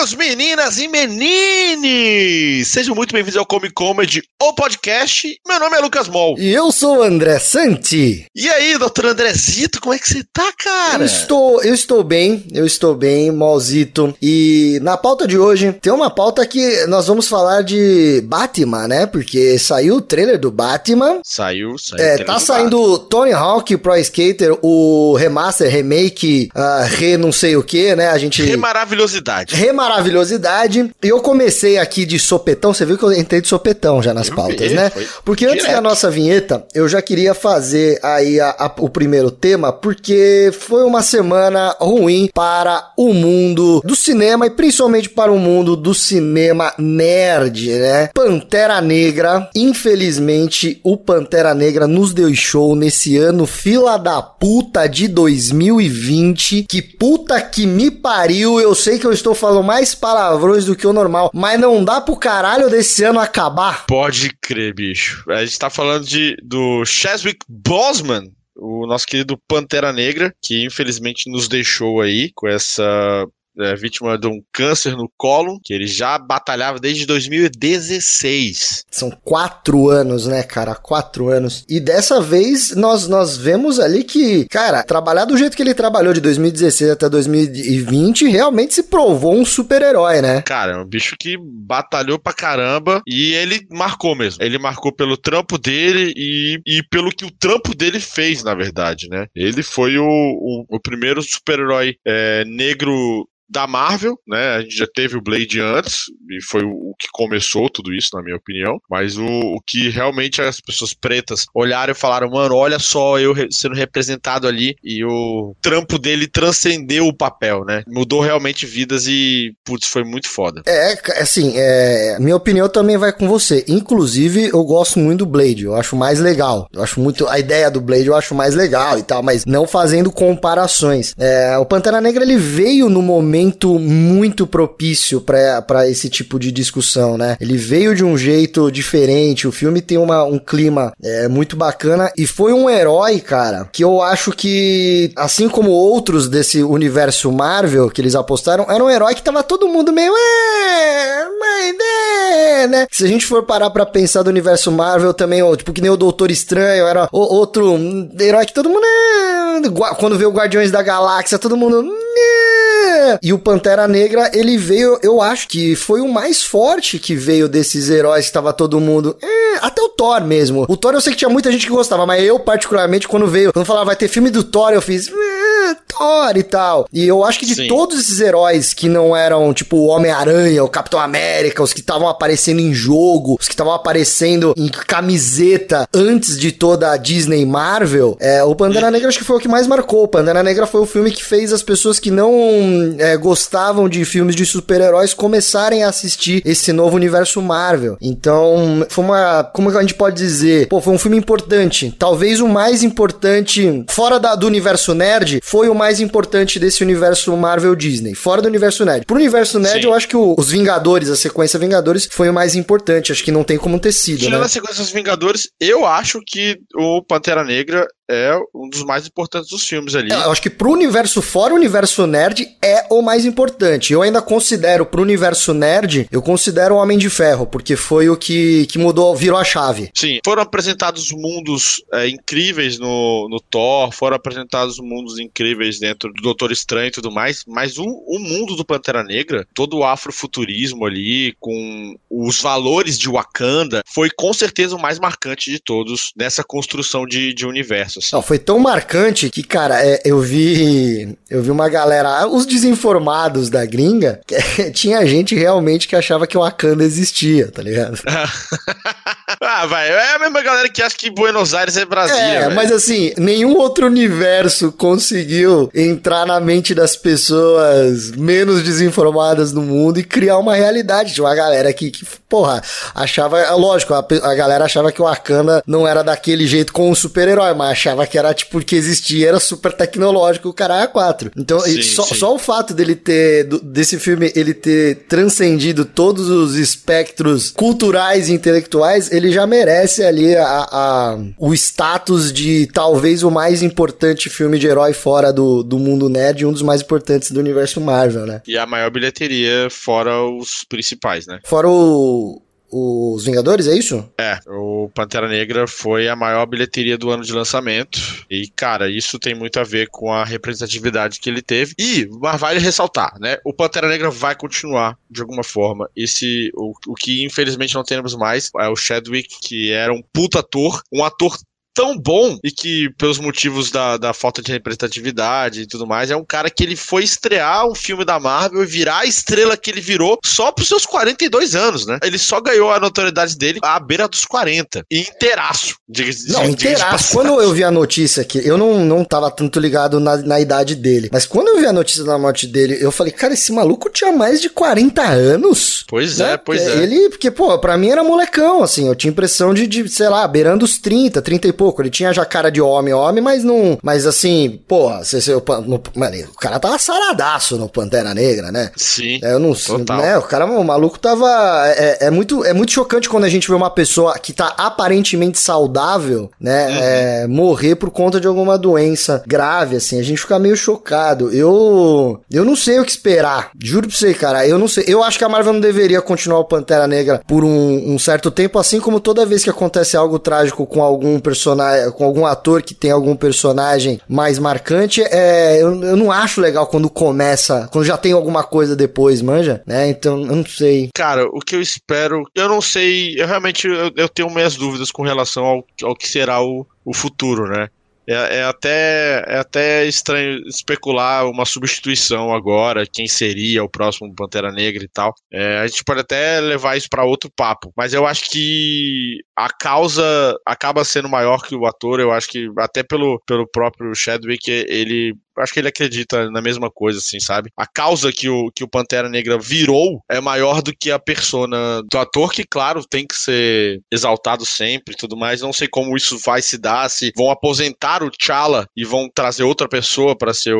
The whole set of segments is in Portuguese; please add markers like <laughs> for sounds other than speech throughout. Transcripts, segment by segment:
meus meninas e menines! Sejam muito bem-vindos ao Comic Comedy, o podcast. Meu nome é Lucas Mol. E eu sou o André Santi. E aí, doutor Andrezito, como é que você tá, cara? Eu estou, eu estou bem, eu estou bem, Molzito. E na pauta de hoje, tem uma pauta que nós vamos falar de Batman, né? Porque saiu o trailer do Batman. Saiu, saiu. É, tá saindo Tony Hawk Pro Skater, o remaster, remake, uh, re não sei o que, né? A gente... Remaravilhosidade. Remaravilhosidade. E eu comecei aqui de sopetão, você viu que eu entrei de sopetão já nas eu pautas, vi, né? Porque direto. antes da nossa vinheta, eu já queria fazer aí a, a, o primeiro tema, porque foi uma semana ruim para o mundo do cinema e principalmente para o mundo do cinema nerd, né? Pantera Negra, infelizmente, o Pantera Negra nos deu show nesse ano fila da puta de 2020. Que puta que me pariu, eu sei que eu estou falando mais palavrões do que o normal, mas não dá pro caralho desse ano acabar? Pode crer, bicho. A gente tá falando de, do Cheswick Boseman, o nosso querido Pantera Negra, que infelizmente nos deixou aí com essa é, vítima de um câncer no colo, que ele já batalhava desde 2016. São quatro anos, né, cara? Quatro anos. E dessa vez nós, nós vemos ali que, cara, trabalhar do jeito que ele trabalhou de 2016 até 2020 realmente se provou um super-herói, né? Cara, é um bicho que batalhou pra caramba e ele marcou mesmo. Ele marcou pelo trampo dele e, e pelo que o trampo dele fez, na verdade, né? Ele foi o, o, o primeiro super-herói é, negro da Marvel, né? A gente já teve o Blade antes, e foi o, que começou tudo isso, na minha opinião. Mas o, o que realmente as pessoas pretas olharam e falaram, mano, olha só eu sendo representado ali. E o trampo dele transcendeu o papel, né? Mudou realmente vidas e, putz, foi muito foda. É, assim, é, minha opinião também vai com você. Inclusive, eu gosto muito do Blade, eu acho mais legal. Eu acho muito. A ideia do Blade eu acho mais legal e tal, mas não fazendo comparações. É, o Pantera Negra ele veio no momento momento muito propício para esse tipo de discussão, né? Ele veio de um jeito diferente, o filme tem uma, um clima é, muito bacana e foi um herói, cara, que eu acho que, assim como outros desse universo Marvel que eles apostaram, era um herói que tava todo mundo meio, é, é, né? Se a gente for parar pra pensar do universo Marvel também, tipo, que nem o Doutor Estranho, era outro herói que todo mundo é, quando vê o Guardiões da Galáxia, todo mundo é, e o Pantera Negra, ele veio, eu acho que foi o mais forte que veio desses heróis que tava todo mundo. É, até o Thor mesmo. O Thor eu sei que tinha muita gente que gostava, mas eu, particularmente, quando veio, quando falava vai ter filme do Thor, eu fiz. É, Thor e tal. E eu acho que de Sim. todos esses heróis que não eram, tipo, o Homem-Aranha, o Capitão América, os que estavam aparecendo em jogo, os que estavam aparecendo em camiseta antes de toda a Disney Marvel, é, o Pantera Negra acho que foi o que mais marcou. O Pantera Negra foi o filme que fez as pessoas que não é, gostavam de filmes de super-heróis começarem a assistir esse novo universo Marvel. Então, foi uma. Como a gente pode dizer? Pô, foi um filme importante. Talvez o mais importante, fora da, do universo nerd, foi o mais importante desse universo Marvel Disney. Fora do universo nerd. Pro universo nerd, Sim. eu acho que o, os Vingadores, a sequência Vingadores, foi o mais importante. Acho que não tem como ter sido. Tirando né? a sequência dos Vingadores, eu acho que o Pantera Negra é um dos mais importantes dos filmes ali. É, eu acho que pro universo fora o universo nerd é o mais importante. Eu ainda considero pro universo nerd, eu considero o Homem de Ferro, porque foi o que, que mudou, virou a chave. Sim, foram apresentados mundos é, incríveis no, no Thor, foram apresentados mundos incríveis dentro do Doutor Estranho e tudo mais, mas o, o mundo do Pantera Negra, todo o afrofuturismo ali, com os valores de Wakanda, foi com certeza o mais marcante de todos nessa construção de, de universo. Assim. Não, foi tão marcante que, cara, é, eu vi. Eu vi uma galera. Os desinformados da gringa, <laughs> tinha gente realmente que achava que o Wakanda existia, tá ligado? <laughs> ah, vai. É a mesma galera que acha que Buenos Aires é Brasil. É, véio. mas assim, nenhum outro universo conseguiu entrar na mente das pessoas menos desinformadas do mundo e criar uma realidade. Tinha uma galera que, que porra, achava. Lógico, a, a galera achava que o Wakanda não era daquele jeito com o super-herói, mas achava que era tipo que existia, era super tecnológico o cara 4. Então, sim, só, sim. só, o fato dele ter, desse filme, ele ter transcendido todos os espectros culturais e intelectuais, ele já merece ali a, a, o status de talvez o mais importante filme de herói fora do, do mundo nerd e um dos mais importantes do universo Marvel, né? E a maior bilheteria fora os principais, né? Fora o, os Vingadores, é isso? É, o Pantera Negra foi a maior bilheteria do ano de lançamento. E, cara, isso tem muito a ver com a representatividade que ele teve. E, mas vale ressaltar, né? O Pantera Negra vai continuar de alguma forma. Esse, o, o que infelizmente não temos mais é o Chadwick, que era um puta ator, um ator tão bom e que, pelos motivos da, da falta de representatividade e tudo mais, é um cara que ele foi estrear um filme da Marvel e virar a estrela que ele virou só pros seus 42 anos, né? Ele só ganhou a notoriedade dele à beira dos 40. E inteiraço. Diga, não, inteiraço. Quando eu vi a notícia aqui, eu não, não tava tanto ligado na, na idade dele, mas quando eu vi a notícia da morte dele, eu falei, cara, esse maluco tinha mais de 40 anos. Pois né? é, pois é. Ele, porque, pô, pra mim era molecão, assim, eu tinha impressão de, de sei lá, beirando os 30, 30 e pouco. Ele tinha já cara de homem, homem, mas não. Mas assim, porra, você, você, no, mano, o cara tava saradaço no Pantera Negra, né? Sim. É, eu não sei. Né, o cara, o maluco tava. É, é, muito, é muito chocante quando a gente vê uma pessoa que tá aparentemente saudável, né? Uhum. É, morrer por conta de alguma doença grave, assim. A gente fica meio chocado. Eu. Eu não sei o que esperar. Juro pra você, cara. Eu não sei. Eu acho que a Marvel não deveria continuar o Pantera Negra por um, um certo tempo, assim como toda vez que acontece algo trágico com algum personagem com algum ator que tem algum personagem mais marcante, é, eu, eu não acho legal quando começa, quando já tem alguma coisa depois, manja, né? Então, eu não sei. Cara, o que eu espero, eu não sei, eu realmente eu, eu tenho minhas dúvidas com relação ao, ao que será o, o futuro, né? É, é, até, é até estranho especular uma substituição agora, quem seria o próximo Pantera Negra e tal. É, a gente pode até levar isso para outro papo, mas eu acho que a causa acaba sendo maior que o ator. Eu acho que até pelo, pelo próprio Chadwick, ele acho que ele acredita na mesma coisa, assim, sabe? A causa que o, que o Pantera Negra virou é maior do que a persona do ator, que, claro, tem que ser exaltado sempre e tudo mais. Não sei como isso vai se dar, se vão aposentar o T'Challa e vão trazer outra pessoa para ser o,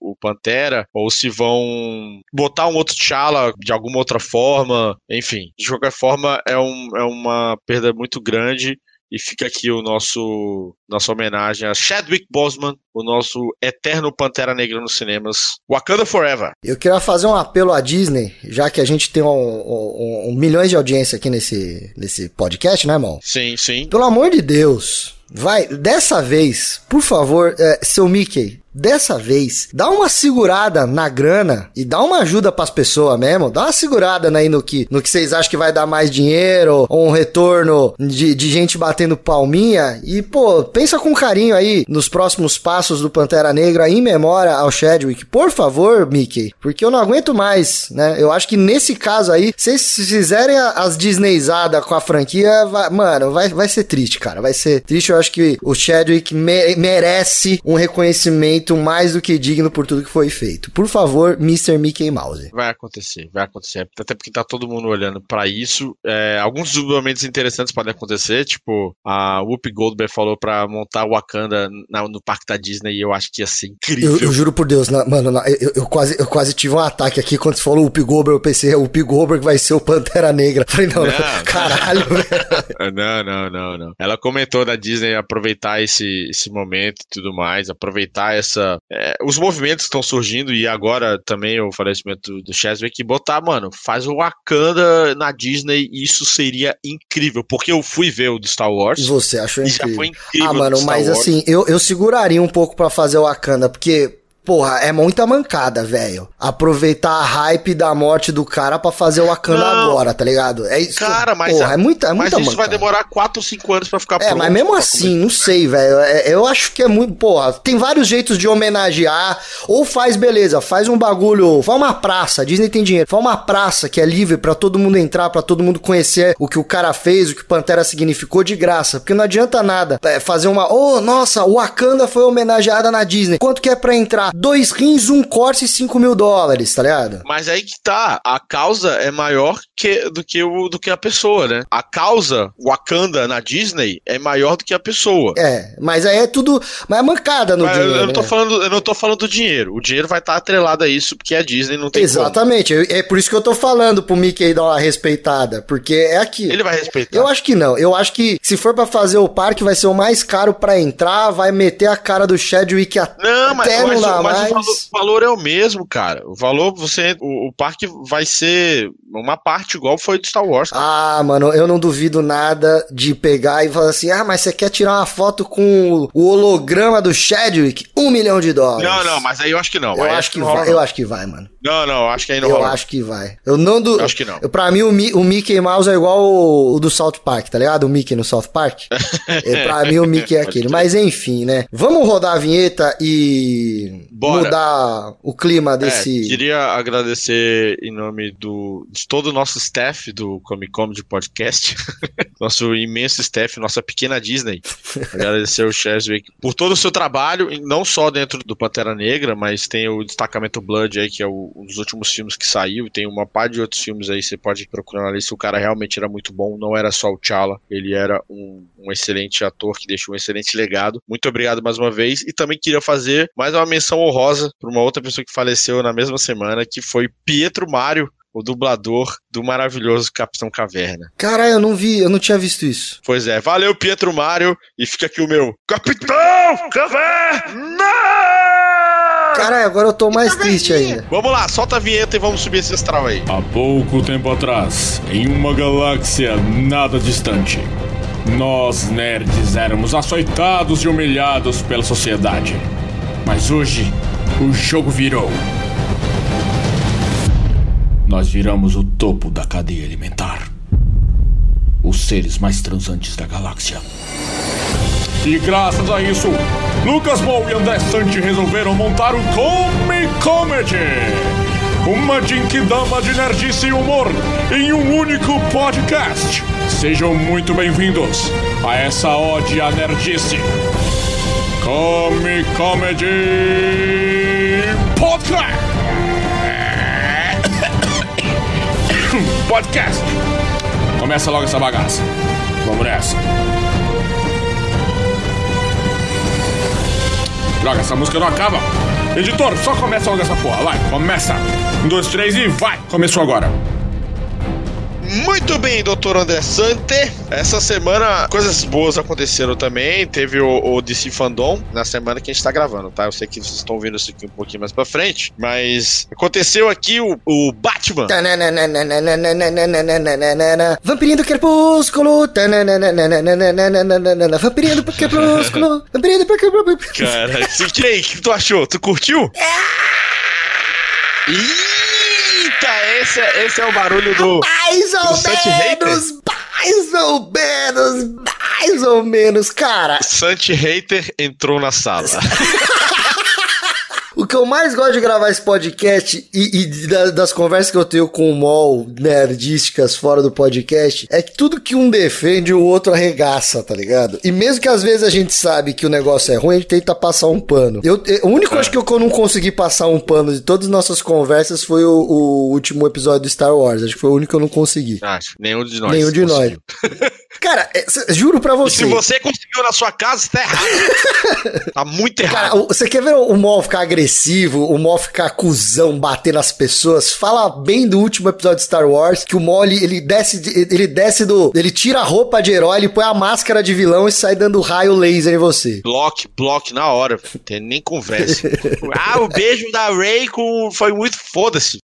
o, o, Pantera, ou se vão botar um outro T'Challa de alguma outra forma. Enfim, de qualquer forma, é, um, é uma perda muito grande. E fica aqui o nosso nossa homenagem a Chadwick Boseman, o nosso eterno Pantera Negra nos cinemas. Wakanda Forever. Eu queria fazer um apelo à Disney, já que a gente tem um, um, um milhões de audiência aqui nesse, nesse podcast, né, irmão? Sim, sim. Pelo amor de Deus, vai, dessa vez, por favor, é, seu Mickey, Dessa vez, dá uma segurada na grana e dá uma ajuda pras pessoas mesmo. Dá uma segurada aí no que, no que vocês acham que vai dar mais dinheiro ou um retorno de, de gente batendo palminha. E, pô, pensa com carinho aí nos próximos passos do Pantera Negra em memória ao Chadwick. Por favor, Mickey, porque eu não aguento mais, né? Eu acho que nesse caso aí, se vocês fizerem as Disneyzadas com a franquia, vai, mano, vai, vai ser triste, cara. Vai ser triste. Eu acho que o Chadwick me merece um reconhecimento feito mais do que digno por tudo que foi feito. Por favor, Mr. Mickey Mouse. Vai acontecer, vai acontecer. Até porque tá todo mundo olhando para isso. É, alguns momentos interessantes podem acontecer, tipo, a Whoopi Goldberg falou para montar Wakanda na, no parque da Disney e eu acho que ia ser incrível. Eu, eu juro por Deus, na, mano, na, eu, eu, quase, eu quase tive um ataque aqui quando você falou Whoopi Goldberg, eu pensei, o Whoopi Goldberg vai ser o Pantera Negra. <laughs> Falei, não, não, não caralho, <laughs> velho. Não, não, não, não. Ela comentou da Disney aproveitar esse, esse momento e tudo mais, aproveitar essa essa. É, os movimentos que estão surgindo, e agora também o falecimento do Cheswick, botar, mano, faz o Wakanda na Disney, isso seria incrível. Porque eu fui ver o do Star Wars. E você achou incrível? já foi incrível. Ah, mano, mas Wars. assim, eu, eu seguraria um pouco para fazer o Wakanda, porque Porra, é muita mancada, velho. Aproveitar a hype da morte do cara para fazer o Wakanda não, agora, tá ligado? É isso. Cara, mas porra, é muita, é muita mas isso mancada. vai demorar 4 ou 5 anos para ficar é, pronto. É, mas mesmo assim, não sei, velho. É, eu acho que é muito, porra, tem vários jeitos de homenagear ou faz beleza, faz um bagulho, faz uma praça, a Disney tem dinheiro. Faz uma praça que é livre para todo mundo entrar, para todo mundo conhecer o que o cara fez, o que Pantera significou de graça, porque não adianta nada é, fazer uma, oh, nossa, o Wakanda foi homenageada na Disney. Quanto que é para entrar? Dois rins, um corte e 5 mil dólares, tá ligado? Mas aí que tá, a causa é maior que, do, que o, do que a pessoa, né? A causa Wakanda na Disney é maior do que a pessoa. É, mas aí é tudo. Mas é mancada no Mas dinheiro. eu, não tô né? falando, eu não tô falando do dinheiro. O dinheiro vai estar atrelado a isso, porque a Disney não tem Exatamente, eu- é por isso que eu tô falando pro Mickey dar uma respeitada, porque é aqui. Ele vai respeitar. Eu acho que não. Eu acho que se for pra fazer o parque, vai ser o mais caro pra entrar, vai meter a cara do Chadwick até Não, mas, não mas, o- mas mais. o, valor, o valor é o mesmo, cara. O valor, você. O, o parque vai ser uma parte igual foi do Star Wars. Ah, mano, eu não duvido nada de pegar e falar assim: ah, mas você quer tirar uma foto com o holograma do Chadwick? Um milhão de dólares. não, não, mas aí eu acho que não. Eu acho que vai, eu acho que vai, mano. Não, não, acho que aí não Eu acho que vai. Eu não du... Eu acho que não. Eu, pra mim, o, Mi- o Mickey Mouse é igual o, o do South Park, tá ligado? O Mickey no South Park. <laughs> é, pra mim, o Mickey é aquele. Mas enfim, né? Vamos rodar a vinheta e Bora. mudar o clima É, desse. queria agradecer em nome do, de todo o nosso staff do Comic Con de podcast, <laughs> nosso imenso staff, nossa pequena Disney. <laughs> agradecer o Cheswick por todo o seu trabalho, não só dentro do Pantera Negra, mas tem o Destacamento Blood aí, que é o- um dos últimos filmes que saiu, tem uma par de outros filmes aí, você pode procurar na lista. O cara realmente era muito bom, não era só o T'Challa, ele era um, um excelente ator que deixou um excelente legado. Muito obrigado mais uma vez, e também queria fazer mais uma menção honrosa para uma outra pessoa que faleceu na mesma semana, que foi Pietro Mário, o dublador do maravilhoso Capitão Caverna. Caralho, eu não vi, eu não tinha visto isso. Pois é, valeu Pietro Mário, e fica aqui o meu Capitão Caverna! Caralho, agora eu tô mais triste ainda. Vamos lá, solta a vinheta e vamos subir esse astral aí. Há pouco tempo atrás, em uma galáxia nada distante, nós nerds éramos açoitados e humilhados pela sociedade. Mas hoje, o jogo virou. Nós viramos o topo da cadeia alimentar. Os seres mais transantes da galáxia. E graças a isso, Lucas Mou e André Sante resolveram montar o Comic Comedy. Uma dinquidama de nerdice e humor em um único podcast. Sejam muito bem-vindos a essa ode à nerdice. Comic Comedy Podcast. <coughs> Podcast. Começa logo essa bagaça. Vamos nessa. Droga, essa música não acaba. Editor, só começa logo essa porra. Vai, começa. Um, dois, três e vai. Começou agora. Muito bem, doutor André Sante. Essa semana coisas boas aconteceram também. Teve o, o DC Fandom na semana que a gente tá gravando, tá? Eu sei que vocês estão ouvindo isso aqui um pouquinho mais pra frente, mas aconteceu aqui o, o Batman. Vampirinho do crepúsculo. Vampirinho do crepúsculo. Vampirinho do crepúsculo. Cara, o que tu achou? Tu curtiu? Eita, esse é, esse é o barulho do. Mais ou Do menos, mais ou menos, mais ou menos, cara. Santi Hater entrou na sala. <laughs> O que eu mais gosto de gravar esse podcast e, e da- das conversas que eu tenho com o Mol, nerdísticas fora do podcast, é que tudo que um defende, o outro arregaça, tá ligado? E mesmo que às vezes a gente sabe que o negócio é ruim, a gente tenta passar um pano. Eu, eu- o único acho que eu não consegui passar um pano de todas as nossas conversas foi o, o último episódio do Star Wars. Acho que foi o único que eu não consegui. Acho, nenhum de nós. Nenhum de conseguiu. <laughs> Cara, é, juro pra E você. se você conseguiu na sua casa, tá errado. <laughs> tá muito errado. Cara, você quer ver o Mol ficar agressivo, o Mol ficar cuzão, bater nas pessoas? Fala bem do último episódio de Star Wars, que o Mol, ele, ele desce, de- ele desce do... Ele tira a roupa de herói, ele põe a máscara de vilão e sai dando raio laser em você. Block, block na hora. Tem nem conversa. <laughs> ah, o beijo da Ray com... foi muito foda-se.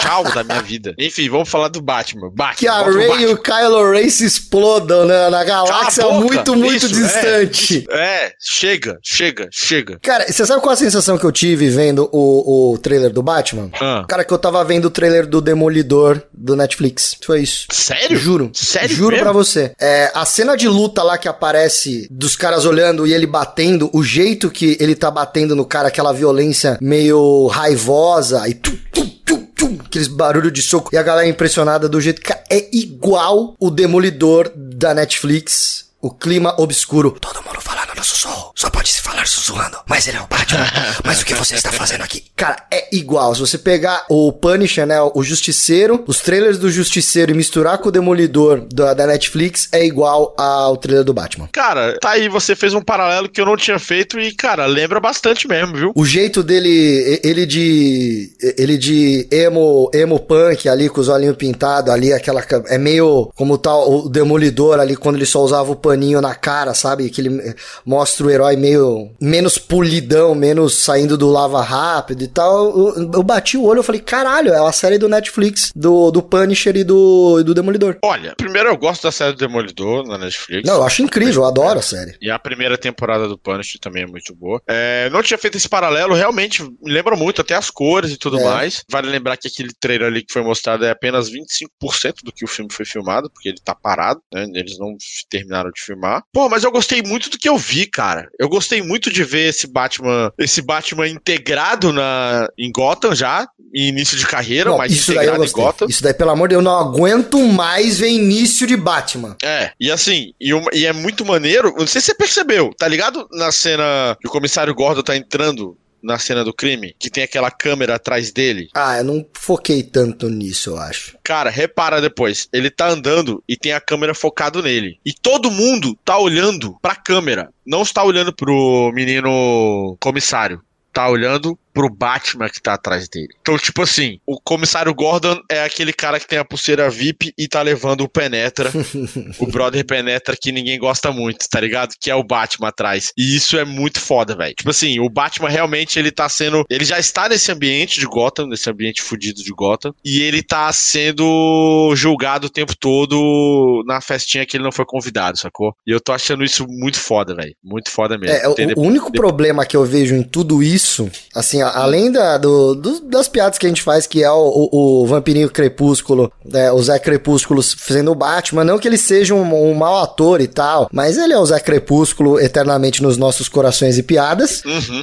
Tchau da minha vida. Enfim, vamos falar do Batman. Batman. Que a Rey e o Kylo Ren se explodam na, na galáxia boca. muito, muito Isso, distante. É, chega, chega, chega. Cara, você sabe qual a sensação que eu tive vendo o, o trailer do Batman? Ah. Cara, que eu tava vendo o trailer do Demolidor do Netflix. Foi isso. Sério? Juro. Sério Juro mesmo? pra você. É, a cena de luta lá que aparece dos caras olhando e ele batendo, o jeito que ele tá batendo no cara, aquela violência meio raivosa e tum, tum, tum, tum, aqueles barulhos de soco e a galera impressionada do jeito que é igual o Demolidor da Netflix. O clima obscuro. Todo mundo falando sussurro. Só pode se falar sussurrando. Mas ele é o Batman. <laughs> Mas o que você está fazendo aqui? Cara, é igual. Se você pegar o Punisher, né? O Justiceiro, os trailers do Justiceiro e misturar com o Demolidor da, da Netflix é igual ao trailer do Batman. Cara, tá aí, você fez um paralelo que eu não tinha feito e, cara, lembra bastante mesmo, viu? O jeito dele, ele de. Ele de emo, emo punk ali, com os olhinhos pintados ali, aquela. É meio como tal o Demolidor ali, quando ele só usava o paninho na cara, sabe? Que ele mostra o herói meio. menos polidão, menos saindo do lava rápido e tal. Eu, eu bati o olho e falei, caralho, é uma série do Netflix, do, do Punisher e do, do Demolidor. Olha, primeiro eu gosto da série do Demolidor na Netflix. Não, eu acho incrível, eu adoro a série. E a primeira temporada do Punisher também é muito boa. É, não tinha feito esse paralelo, realmente me lembra muito, até as cores e tudo é. mais. Vale lembrar que aquele trailer ali que foi mostrado é apenas 25% do que o filme foi filmado, porque ele tá parado, né? Eles não terminaram de filmar. Pô, mas eu gostei muito do que eu vi, cara. Eu gostei muito de ver esse Batman, esse Batman integrado na, em Gotham já, em início de carreira, não, mas isso integrado daí em Gotham. Isso daí, pelo amor de Deus, eu não aguento mais ver início de Batman. É, e assim, e, e é muito maneiro, não sei se você percebeu, tá ligado na cena que o comissário Gordon tá entrando na cena do crime, que tem aquela câmera atrás dele. Ah, eu não foquei tanto nisso, eu acho. Cara, repara depois, ele tá andando e tem a câmera focado nele. E todo mundo tá olhando pra câmera, não está olhando pro menino comissário tá olhando pro Batman que tá atrás dele. Então, tipo assim, o comissário Gordon é aquele cara que tem a pulseira VIP e tá levando o Penetra, <laughs> o brother Penetra que ninguém gosta muito, tá ligado? Que é o Batman atrás. E isso é muito foda, velho. Tipo assim, o Batman realmente ele tá sendo. Ele já está nesse ambiente de Gotham, nesse ambiente fudido de Gotham, e ele tá sendo julgado o tempo todo na festinha que ele não foi convidado, sacou? E eu tô achando isso muito foda, velho. Muito foda mesmo. É, o, o único problema que eu vejo em tudo isso, assim, além da, do, do, das piadas que a gente faz, que é o, o, o Vampirinho Crepúsculo, é, o Zé Crepúsculo fazendo o Batman, não que ele seja um, um mau ator e tal, mas ele é o Zé Crepúsculo eternamente nos nossos corações e piadas. Uhum.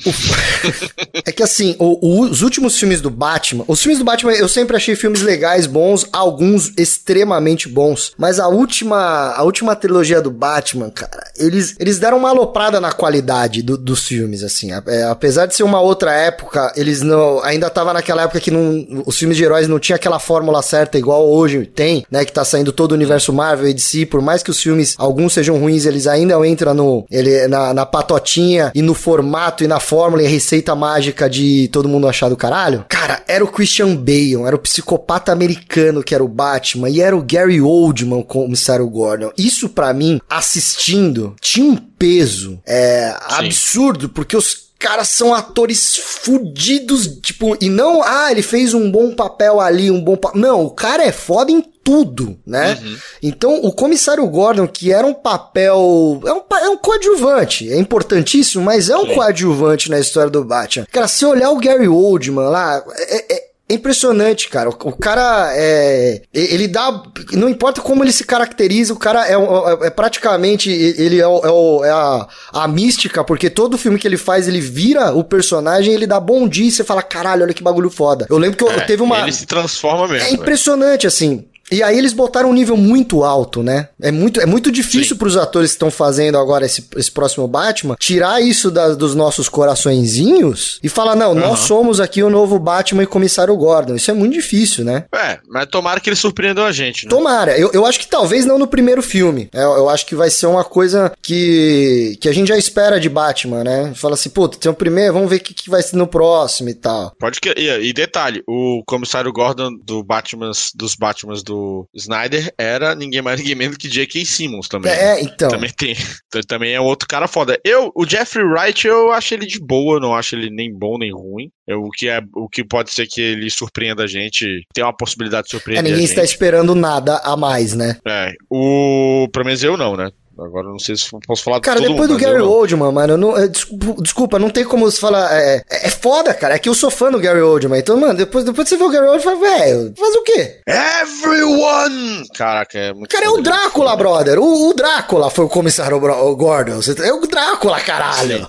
<laughs> é que assim, o, os últimos filmes do Batman, os filmes do Batman eu sempre achei filmes legais, bons, alguns extremamente bons, mas a última, a última trilogia do Batman, cara, eles, eles deram uma aloprada na qualidade do, dos filmes, assim, é, apesar de ser uma outra época, época, eles não. Ainda tava naquela época que não, os filmes de heróis não tinha aquela fórmula certa igual hoje tem, né? Que tá saindo todo o universo Marvel e DC. Por mais que os filmes, alguns sejam ruins, eles ainda entram no, ele, na, na patotinha e no formato e na fórmula e receita mágica de todo mundo achar do caralho. Cara, era o Christian Bale, era o psicopata americano que era o Batman e era o Gary Oldman como comissário Gordon. Isso para mim, assistindo, tinha um peso é, absurdo, porque os caras são atores fudidos, tipo, e não, ah, ele fez um bom papel ali, um bom papel. Não, o cara é foda em tudo, né? Uhum. Então, o comissário Gordon, que era um papel. É um, é um coadjuvante, é importantíssimo, mas é um coadjuvante na história do Batman. Cara, se olhar o Gary Oldman lá, é, é é impressionante, cara. O, o, cara é. Ele dá. Não importa como ele se caracteriza, o cara é, é, é praticamente. Ele é, é, é a, a, mística, porque todo filme que ele faz, ele vira o personagem, ele dá bom dia e você fala, caralho, olha que bagulho foda. Eu lembro que eu, é, teve uma. Ele se transforma mesmo. É impressionante, assim. E aí eles botaram um nível muito alto, né? É muito, é muito difícil para os atores que estão fazendo agora esse, esse próximo Batman tirar isso da, dos nossos coraçõezinhos e falar, não, uhum. nós somos aqui o novo Batman e comissário Gordon. Isso é muito difícil, né? É, mas tomara que eles surpreendam a gente, né? Tomara. Eu, eu acho que talvez não no primeiro filme. Eu, eu acho que vai ser uma coisa que, que a gente já espera de Batman, né? Fala assim, pô, tem o primeiro, vamos ver o que, que vai ser no próximo e tal. Pode que. E, e detalhe, o comissário Gordon do Batman, dos Batmans do Snyder era ninguém mais <laughs> ninguém menos que J.K. Simmons também. É, então. Também tem. <laughs> Também é outro cara foda. Eu, o Jeffrey Wright, eu acho ele de boa, não acho ele nem bom nem ruim. Eu, o, que é, o que pode ser que ele surpreenda a gente, tem uma possibilidade de surpreender. É, ninguém está esperando nada a mais, né? É. O. Pelo menos eu não, né? Agora não sei se posso falar Cara, depois mundo, do Gary Oldman, mano, não, é, desculpa, não tem como você falar. É, é, é, foda, cara. É que eu sou fã do Gary Oldman. Então, mano, depois, depois você vê o Gary Oldman, fala, velho, faz o quê? Everyone! Caraca, é muito. Cara, é o Drácula, brother. O, o, Drácula foi o comissário Gordon. É o Drácula, caralho.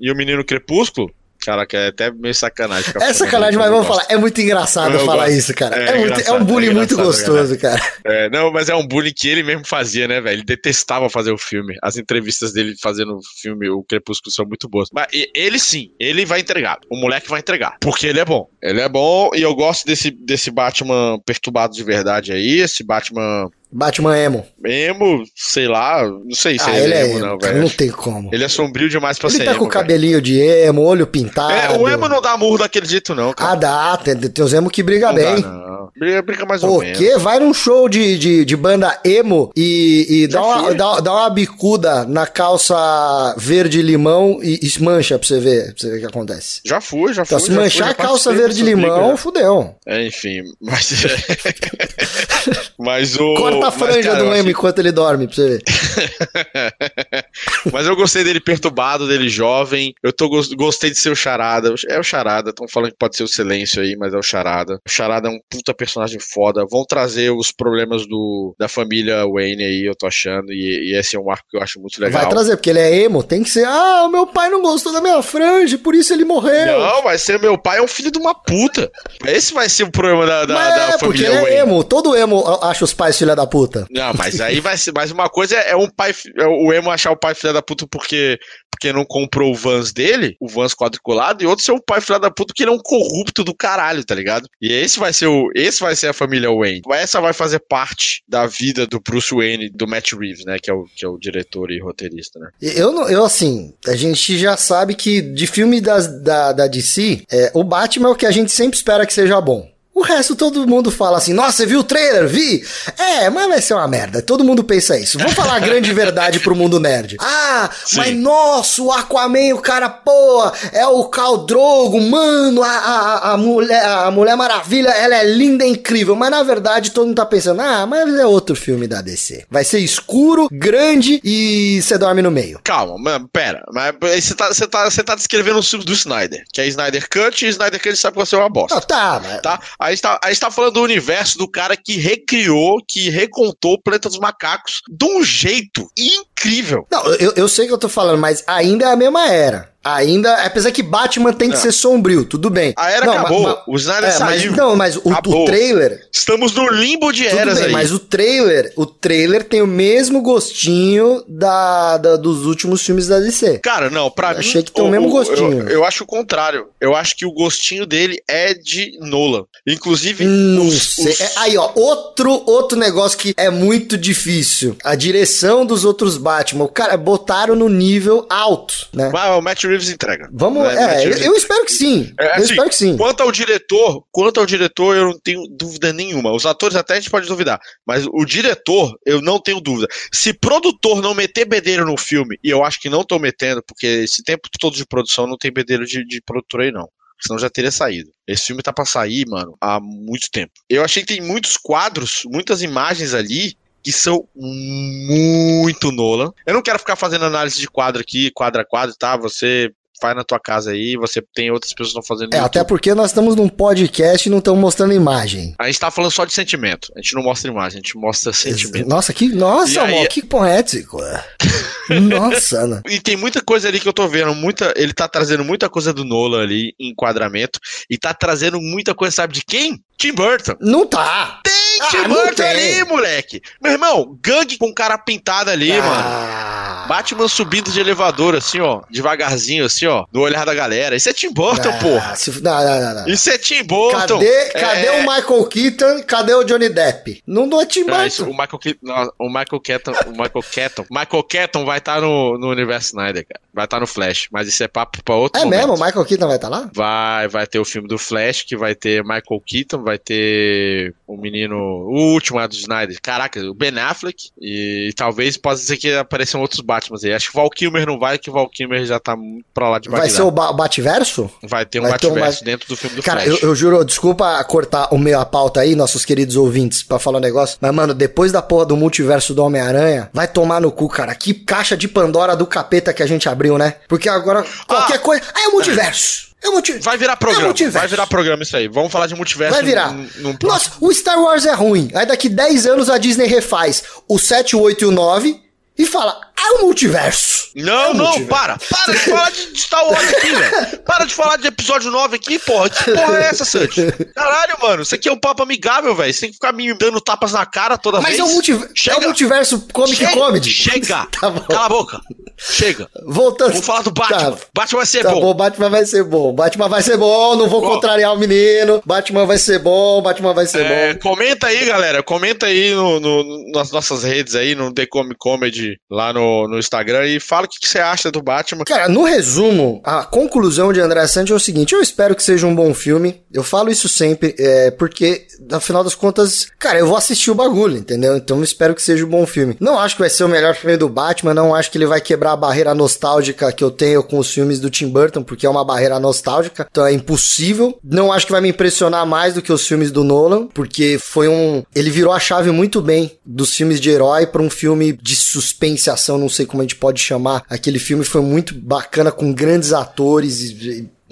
E o menino Crepúsculo? Caraca, é até meio sacanagem. É sacanagem, mas vamos falar. É muito engraçado Eu falar gosto. isso, cara. É É, muito, é um bullying é muito engraçado, gostoso, cara. É, não, mas é um bullying que ele mesmo fazia, né, velho? Ele detestava fazer o filme. As entrevistas dele fazendo o filme, o Crepúsculo, são muito boas. Mas ele sim, ele vai entregar. O moleque vai entregar. Porque ele é bom. Ele é bom e eu gosto desse, desse Batman perturbado de verdade aí. Esse Batman Batman emo. emo, sei lá. Não sei se ah, ele ele é é emo, emo, não, velho. não tem como. Ele é sombrio demais pra Ele ser tá emo, com o cabelinho de emo, olho pintado. É, o emo não dá murro daquele jeito, não, cara. Ah, dá. Tem, tem os emo que briga não bem. dá, não. Briga, briga mais ou O menos. quê? Vai num show de, de, de banda emo e, e dá, uma, dá, dá uma bicuda na calça verde-limão e, e mancha pra você ver, pra você ver o que acontece. Já fui, já fui. Então, se manchar a calça verde-limão, fudeu. É, enfim, mas. <laughs> mas o. Corta a mas, franja cara, do emo achei- enquanto ele dorme, pra você ver. <laughs> Mas eu gostei dele perturbado, dele jovem. Eu tô, gos- gostei de ser o Charada. É o Charada. Estão falando que pode ser o Silêncio aí, mas é o Charada. O Charada é um puta personagem foda. Vão trazer os problemas do, da família Wayne aí, eu tô achando. E, e esse é um arco que eu acho muito legal. Vai trazer, porque ele é emo, tem que ser, ah, meu pai não gostou da minha franja, por isso ele morreu. Não, vai ser meu pai é um filho de uma puta. Esse vai ser o problema da, da, Mas da é, porque família ele é Wayne. emo, todo emo acha os pais filha da puta. Não, mas aí vai ser. Mas uma coisa é um pai. é o emo achar o pai filha da puta porque, porque não comprou o Vans dele, o Vans quadriculado, e outro ser o pai filha da puta porque ele é um corrupto do caralho, tá ligado? E esse vai ser o. Esse vai ser a família Wayne. Essa vai fazer parte da vida do Bruce Wayne, do Matt Reeves, né? Que é o, que é o diretor e roteirista, né? Eu, eu assim, a gente já sabe que de filme das, da, da DC, é, o Batman é o que a gente sempre espera que seja bom. O resto todo mundo fala assim, nossa, você viu o trailer? Vi! É, mas vai ser uma merda. Todo mundo pensa isso. Vamos falar a grande <laughs> verdade pro mundo nerd. Ah, Sim. mas nossa, o Aquaman, o cara, pô, é o Khal Drogo, mano, a, a, a- mulher, a Mulher Maravilha, ela é linda, é incrível. Mas na verdade todo mundo tá pensando, ah, mas é outro filme da DC. Vai ser escuro, grande e você dorme no meio. Calma, mano, pera. Mas você tá, tá, tá descrevendo o filme do Snyder, que é Snyder Cut, e Snyder Cut sabe que vai ser uma bosta. Ah, tá, mas... Tá? A gente tá, a gente tá falando do universo do cara que recriou, que recontou o Planeta dos Macacos de um jeito incrível. Não, eu, eu sei que eu tô falando, mas ainda é a mesma era. Ainda, apesar que Batman tem que É. ser sombrio, tudo bem. A era Não, acabou, ma- ma- o Snyder é, mas, saiu. não, mas o, o trailer, Estamos no limbo de eras bem, aí. mas o trailer, o trailer tem o mesmo gostinho da, da- dos últimos filmes da DC. Cara, não, pra Eu mim. achei que tem o mesmo gostinho. Eu, eu acho o contrário. Eu acho que o gostinho dele é de Nolan. Inclusive, Não os- sei. os- É, aí, ó, outro, outro negócio que é muito difícil. A direção dos outros Batman. O cara botaram no nível alto, né? Mas o Matt Reeves entrega. Vamos. Né, Matt É, eu, eu espero que sim. É, eu assim, espero que sim. Quanto ao diretor, quanto ao diretor, eu não tenho dúvida nenhuma. Os atores até a gente pode duvidar, mas o diretor, eu não tenho dúvida. Se produtor não meter bedelho no filme, e eu acho que não tô metendo, porque esse tempo todo de produção não tem bedelho de, de produtor aí não. Senão já teria saído. Esse filme tá pra sair, mano, há muito tempo. Eu achei que tem muitos quadros, muitas imagens ali que são muito Nolan. Eu não quero ficar fazendo análise de quadro aqui, quadro a quadro, tá? Você faz na tua casa aí, você tem outras pessoas que estão fazendo É, até porque nós estamos num podcast e não estamos mostrando imagem. A gente tá falando só de sentimento. A gente não mostra imagem, a gente mostra sentimento. Nossa, que. Nossa, aí- amor, que poético. <laughs> Nossa, Ana. E tem muita coisa ali que eu tô vendo, muita, ele tá trazendo muita coisa do Nolan ali, em enquadramento, e tá trazendo muita coisa, sabe de quem? Tim Burton. Não tá. Tem Ah, Tim Burton ali, moleque. Meu irmão, gangue com cara pintado ali, mano. Batman subindo de elevador, assim, ó, devagarzinho, assim, ó, no olhar da galera. Isso é Tim Burton, ah, porra. se- Não, não, não, não. Isso é Tim Burton. Cadê, cadê É- o Michael Keaton? Cadê o Johnny Depp? Não, não é Tim Não, isso, Burton. o Michael Keaton, o Michael Keaton, o Michael Keaton, Michael Keaton vai estar no, no universo Snyder, cara. Vai estar no Flash, mas isso é papo pra outro É momento. mesmo? O Michael Keaton vai estar lá? Vai, vai ter o filme do Flash, que vai ter Michael Keaton, vai ter o menino, o último é do Snyder, caraca, o Ben Affleck, e, talvez possa ser que apareçam outros Batman aí. Acho que o Val Kilmer não vai, que o Val Kilmer já tá pra lá de Vai Bagdá. ser o ba Bativerso? Vai ter um vai ter um dentro do filme do Cara, Flash. eu, eu juro, desculpa cortar o meu a pauta aí, nossos queridos ouvintes, pra falar um negócio. Mas, mano, depois da porra do multiverso do Homem-Aranha, vai tomar no cu, cara. Que caixa de Pandora do capeta que a gente abriu, né? Porque agora qualquer coisa. Ah, é o multiverso! É o multiverso! Vai virar É programa, multiverso. vai virar programa isso aí. Vamos falar de multiverso Vai virar. num- num Nossa, o Star Wars é ruim. Aí daqui 10 anos a Disney refaz o 7, o 8 e o 9 e fala: É o multiverso. Não, é não, multiverso. para. Para de falar de Star Wars aqui, velho. Para de falar de episódio 9 aqui, porra. Que porra é essa, Sandy? Caralho, mano. Isso aqui é um papo amigável, velho. Você tem que ficar me dando tapas na cara toda Mas vez. é o, multiver... é o multiverso Comic Chega. Comedy. Chega. <laughs> Tá. Cala a boca. Chega. Voltando. Vamos falar do Batman. Tá. Batman vai ser Tá bom. bom, Batman vai ser bom. Batman vai ser bom, não vou Bom. contrariar o menino. Batman vai ser bom, Batman vai ser É, bom. comenta aí, galera. Comenta aí no, no- nas nossas redes aí, no The Comic Comedy lá no, no Instagram e fala o que, que você acha do Batman. Cara, no resumo, a conclusão de André Santos é o seguinte: eu espero que seja um bom filme. Eu falo isso sempre, é, porque, no final das contas, cara, eu vou assistir o bagulho, entendeu? Então eu espero que seja um bom filme. Não acho que vai ser o melhor filme do Batman, não acho que ele vai quebrar a barreira nostálgica que eu tenho com os filmes do Tim Burton, porque é uma barreira nostálgica, então é impossível. Não acho que vai me impressionar mais do que os filmes do Nolan, porque foi um. Ele virou a chave muito bem dos filmes de herói para um filme de suspense, ação, não sei como a gente pode chamar. Aquele filme foi muito bacana, com grandes atores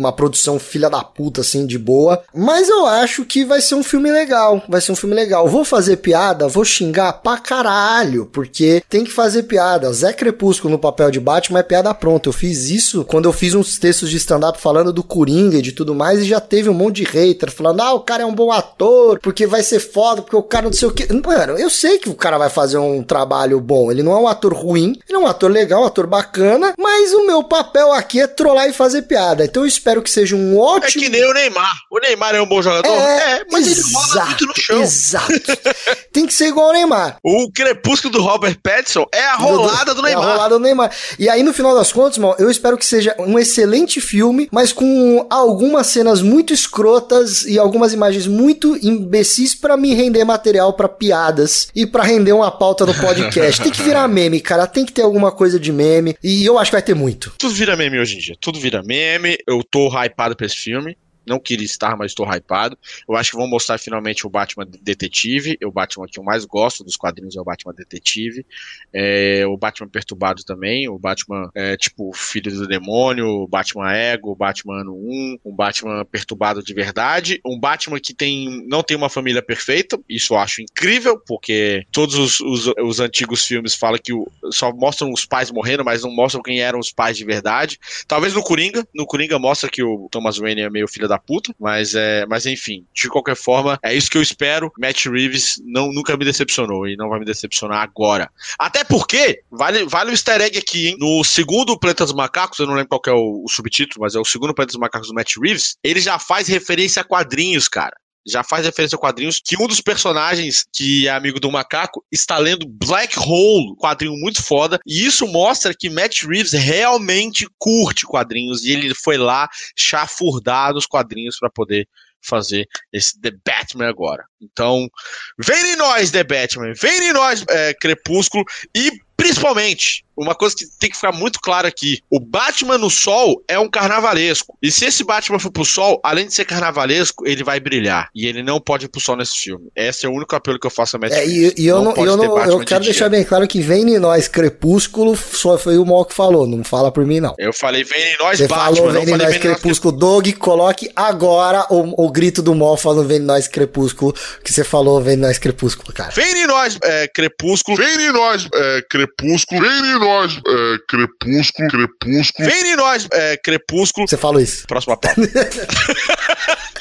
uma produção filha da puta, assim, de boa. Mas eu acho que vai ser um filme legal. Vai ser um filme legal. Vou fazer piada, vou xingar pra caralho, porque tem que fazer piada. Zé Crepúsculo no papel de Batman é piada pronta. Eu fiz isso quando eu fiz uns textos de stand-up falando do Coringa e de tudo mais, e já teve um monte de hater falando: ah, o cara é um bom ator, porque vai ser foda, porque o cara não sei o que. Mano, eu sei que o cara vai fazer um trabalho bom. Ele não é um ator ruim, ele é um ator legal, um ator bacana, mas o meu papel aqui é trollar e fazer piada. Então eu espero que seja um É ótimo. que nem o Neymar. O Neymar é um bom jogador? É, mas ele rola muito no chão. Exato. <laughs> Tem que ser igual o Neymar. O crepúsculo do Robert Pattinson é a rolada do É Neymar. a rolada do Neymar. E aí, no final das contas, mano, eu espero que seja um excelente filme, mas com algumas cenas muito escrotas e algumas imagens muito imbecis pra me render material pra piadas e pra render uma pauta no podcast. Tem que virar meme, cara. Tem que ter alguma coisa de meme. E eu acho que vai ter muito. Tudo vira meme hoje em dia. Tudo vira meme. Eu tô hypado pra esse filme. Não queria estar, mas estou hypado. Eu acho que vão mostrar finalmente o Batman Detetive. O Batman que eu mais gosto dos quadrinhos é o Batman Detetive. É, o Batman Perturbado também. O Batman, é, tipo, Filho do Demônio. O Batman Ego. O Batman Ano 1. Um Batman Perturbado de verdade. Um Batman que tem, não tem uma família perfeita. Isso eu acho incrível, porque todos os, os, os antigos filmes falam que o- só mostram os pais morrendo, mas não mostram quem eram os pais de verdade. Talvez no Coringa. No Coringa mostra que o Thomas Wayne é meio filho da puta, mas é, mas enfim, de qualquer forma, é isso que eu espero. Matt Reeves não, nunca me decepcionou e não vai me decepcionar agora. Até porque, vale, vale o easter egg aqui, hein? No segundo Planeta dos Macacos, eu não lembro qual é o, o subtítulo, mas é o segundo Planeta dos Macacos do Matt Reeves, ele já faz referência a quadrinhos, cara já faz referência a quadrinhos, que um dos personagens que é amigo do macaco está lendo Black Hole, quadrinho muito foda, e isso mostra que Matt Reeves realmente curte quadrinhos, e ele foi lá chafurdar os quadrinhos para poder fazer esse The Batman agora. Então, vem em nós, The Batman, vem em nós, é, Crepúsculo, e principalmente, uma coisa que tem que ficar muito clara aqui: o Batman no sol é um carnavalesco. E se esse Batman for pro sol, além de ser carnavalesco, ele vai brilhar. E ele não pode ir pro sol nesse filme. Esse é o único apelo que eu faço a Matt É, e, e eu não, pode eu, não, eu de quero dia. deixar bem claro que vem em nós Crepúsculo, só foi o Mal que falou, não fala por mim não. Eu falei, vem em nós, Você Batman. falou não vem em nós Crepúsculo, Doug, coloque agora o, o grito do Mol falando vem em nós Crepúsculo, que você falou vem em nós Crepúsculo, cara. Vem em nós, é, Crepúsculo. Vem em nós, é, Crepúsculo. Vem em nós, é, Crepúsculo. Crepúsculo. Vem em nós, é, Crepúsculo. Você falou isso. Próxima pauta. <laughs>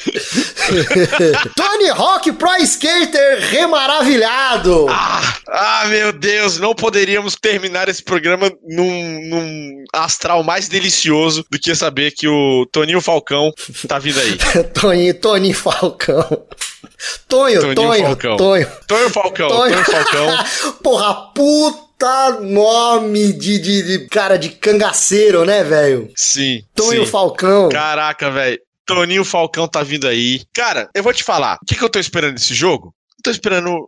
Tony Hawk Pro Skater remaravilhado. ah, ah, meu Deus, não poderíamos terminar esse programa num, num astral mais delicioso do que saber que o Toninho Falcão tá vindo aí. <laughs> Toninho, Toninho Falcão. Tonho, Toninho Tonho, Falcão. Tonho. Tonho Falcão, Tonho. Tonho Falcão. <laughs> Porra, puta nome de, de, de cara de cangaceiro, né, velho? Sim. Tonho sim. Falcão. Caraca, velho. Toninho Falcão tá vindo aí. Cara, eu vou te falar. O que, que eu tô esperando desse jogo? Eu tô esperando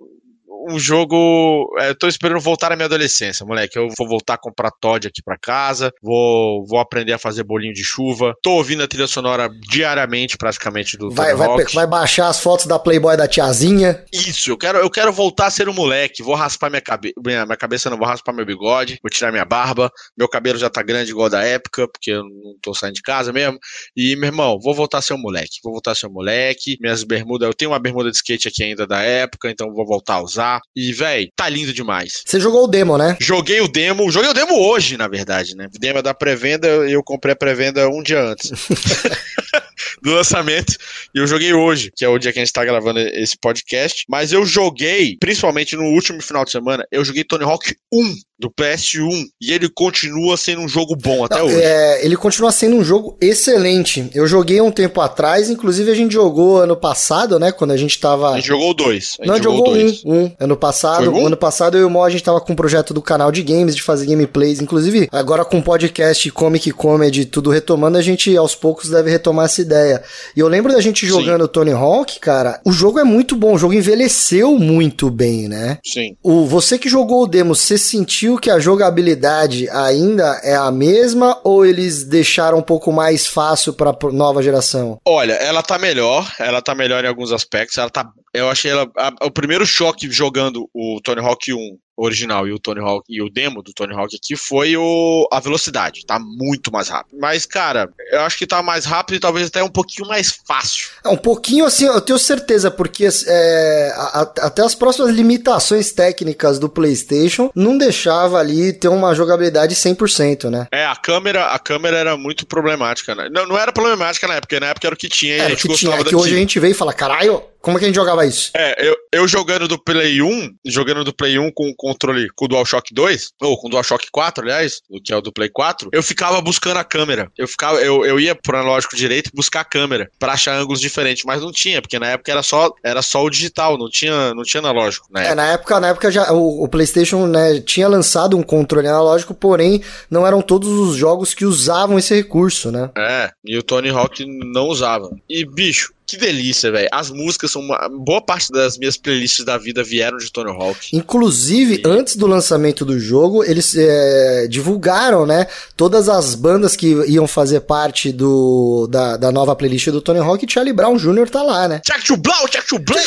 um jogo. É, eu tô esperando voltar à minha adolescência, moleque. Eu vou voltar a comprar Todd aqui pra casa. Vou, vou aprender a fazer bolinho de chuva. Tô ouvindo a trilha sonora diariamente, praticamente, do Vai, vai, vai baixar as fotos da Playboy da tiazinha. Isso, eu quero, eu quero voltar a ser um moleque. Vou raspar minha cabeça. Minha, minha cabeça não, vou raspar meu bigode, vou tirar minha barba. Meu cabelo já tá grande igual da época, porque eu não tô saindo de casa mesmo. E, meu irmão, vou voltar a ser um moleque. Vou voltar a ser um moleque. Minhas bermudas, eu tenho uma bermuda de skate aqui ainda da época, então vou voltar a usar. Jogar. E, véi, tá lindo demais. Você jogou o demo, né? Joguei o demo, joguei o demo hoje, na verdade, né? O demo é da pré-venda, eu comprei a pré-venda um dia antes. <laughs> do lançamento. E eu joguei hoje, que é o dia que a gente tá gravando esse podcast. Mas eu joguei, principalmente no último final de semana, eu joguei Tony Hawk 1 do PS1 e ele continua sendo um jogo bom até Não, hoje. É, ele continua sendo um jogo excelente. Eu joguei um tempo atrás, inclusive a gente jogou ano passado, né? Quando a gente tava. A gente jogou dois. Não, jogou, jogou dois. um, um. Ano passado. Um? Ano passado eu e o Mo a gente tava com um projeto do canal de games, de fazer gameplays. Inclusive, agora com podcast Comic Comedy, tudo retomando, a gente aos poucos deve retomar essa ideia. E eu lembro da gente jogando Sim. Tony Hawk, cara. O jogo é muito bom, o jogo envelheceu muito bem, né? Sim. O, você que jogou o demo, você sentiu que a jogabilidade ainda é a mesma ou eles deixaram um pouco mais fácil para nova geração? Olha, ela tá melhor, ela tá melhor em alguns aspectos, ela tá eu achei ela. A, o primeiro choque jogando o Tony Hawk 1 original e o Tony Hawk e o demo do Tony Hawk aqui foi o, a velocidade. Tá muito mais rápido. Mas, cara, eu acho que tá mais rápido e talvez até um pouquinho mais fácil. É, um pouquinho assim, eu tenho certeza, porque é, a, a, até as próximas limitações técnicas do PlayStation não deixava ali ter uma jogabilidade 100%, né? É, a câmera, a câmera era muito problemática, né? Não, não era problemática na época, na época era o que tinha e era a gente que tinha, é que hoje a gente veio e fala, caralho, como é que a gente jogava isso? É, eu, eu jogando do Play 1, jogando do Play 1 com o controle com o DualShock 2, ou com o DualShock 4, aliás, que é o do Play 4, eu ficava buscando a câmera. Eu ficava, eu, eu ia pro analógico direito buscar a câmera para achar ângulos diferentes, mas não tinha, porque na época era só, era só o digital, não tinha, não tinha analógico. Né? É, na época, na época já o, o PlayStation né, tinha lançado um controle analógico, porém não eram todos os jogos que usavam esse recurso, né? É, e o Tony Hawk não usava. E bicho, que delícia, velho. As músicas são uma boa parte das minhas playlists da vida vieram de Tony Hawk. Inclusive, e... antes do lançamento do jogo, eles é, divulgaram, né, todas as bandas que iam fazer parte do da, da nova playlist do Tony Hawk e Charlie Brown Jr. tá lá, né? Charlie Brown, Charlie Brown.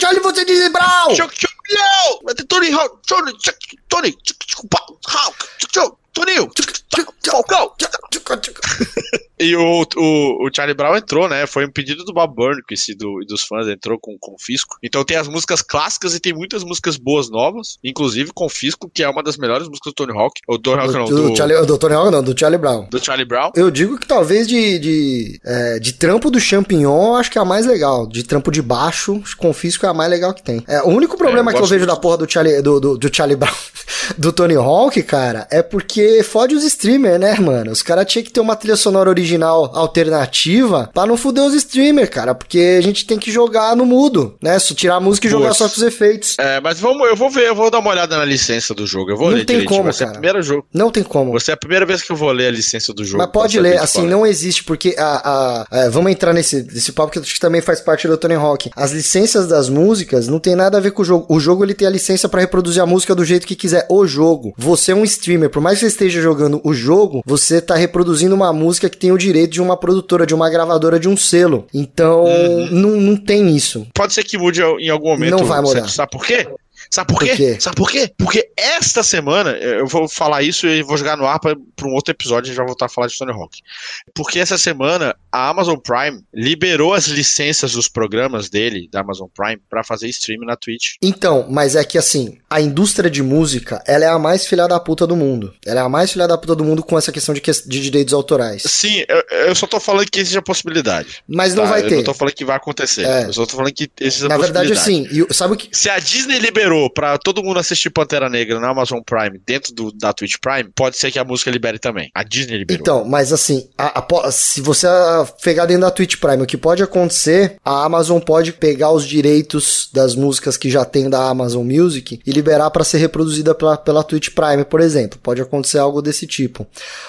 Charlie, você diz Brown. Charlie Tony Hawk, Tony, Tony, Hawk, Toninho, Falcão. E o, o, o, Charlie Brown entrou, né? Foi um pedido do Bob Burnquist e do, dos fãs, entrou com Confisco. Então tem as músicas clássicas e tem muitas músicas boas novas, inclusive Confisco, que é uma das melhores músicas do Tony Hawk. Ou do, do, não, do, do, Charlie, do Tony Hawk, não, do Charlie Brown. Do Charlie Brown. Eu digo que talvez de, de, é, de trampo do Champignon, acho que é a mais legal. De trampo de baixo, Confisco é a mais legal que tem. É, o único problema é, que eu vejo da porra do Charlie, do, do, do Charlie Brown, <laughs> do Tony Hawk, cara, é porque fode os streamers, né, mano? Os caras tinham que ter uma trilha sonora original alternativa pra não fuder os streamers, cara. Porque a gente tem que jogar no mudo, né? Só tirar a música e jogar Poxa. só com os efeitos. É, mas vamos, eu vou ver, eu vou dar uma olhada na licença do jogo. Eu vou não ler tem como, cara. primeiro jogo. Não tem como. Você é a primeira vez que eu vou ler a licença do jogo. Mas pode ler, assim, é. não existe, porque a, a, a, vamos entrar nesse, nesse papo que acho que também faz parte do Tony Hawk. As licenças das músicas não tem nada a ver com o jogo. O jogo ele tem a licença para reproduzir a música do jeito que quiser. O jogo. Você é um streamer, por mais que você esteja jogando o jogo, você tá reproduzindo uma música que tem o direito de uma produtora, de uma gravadora, de um selo. Então, uhum. não, não tem isso. Pode ser que mude em algum momento. Não vai mudar. Sabe por quê? Sabe por, por quê? Sabe por quê? Porque esta semana, eu vou falar isso e vou jogar no ar para um outro episódio, a gente vai voltar a falar de Tony Hawk. Porque essa semana a Amazon Prime liberou as licenças dos programas dele, da Amazon Prime, para fazer stream na Twitch. Então, mas é que assim, a indústria de música, ela é a mais filha da puta do mundo. Ela é a mais filha da puta do mundo com essa questão de, que, de direitos autorais. Sim, eu, eu, só tô falando que existe a possibilidade. Mas não tá? vai ter. Eu não tô falando que vai acontecer. É. Eu só tô falando que existe a Na verdade, sim. Sabe o que... Se a Disney liberou para todo mundo assistir Pantera Negra na Amazon Prime, dentro do, da Twitch Prime, pode ser que a música libere também. A Disney liberou. Então, mas assim, a, a, se você pegar dentro da Twitch Prime, o que pode acontecer, a Amazon pode pegar os direitos das músicas que já tem da Amazon Music e liberar para ser reproduzida pela, pela Twitch Prime, por exemplo. Pode acontecer algo desse tipo.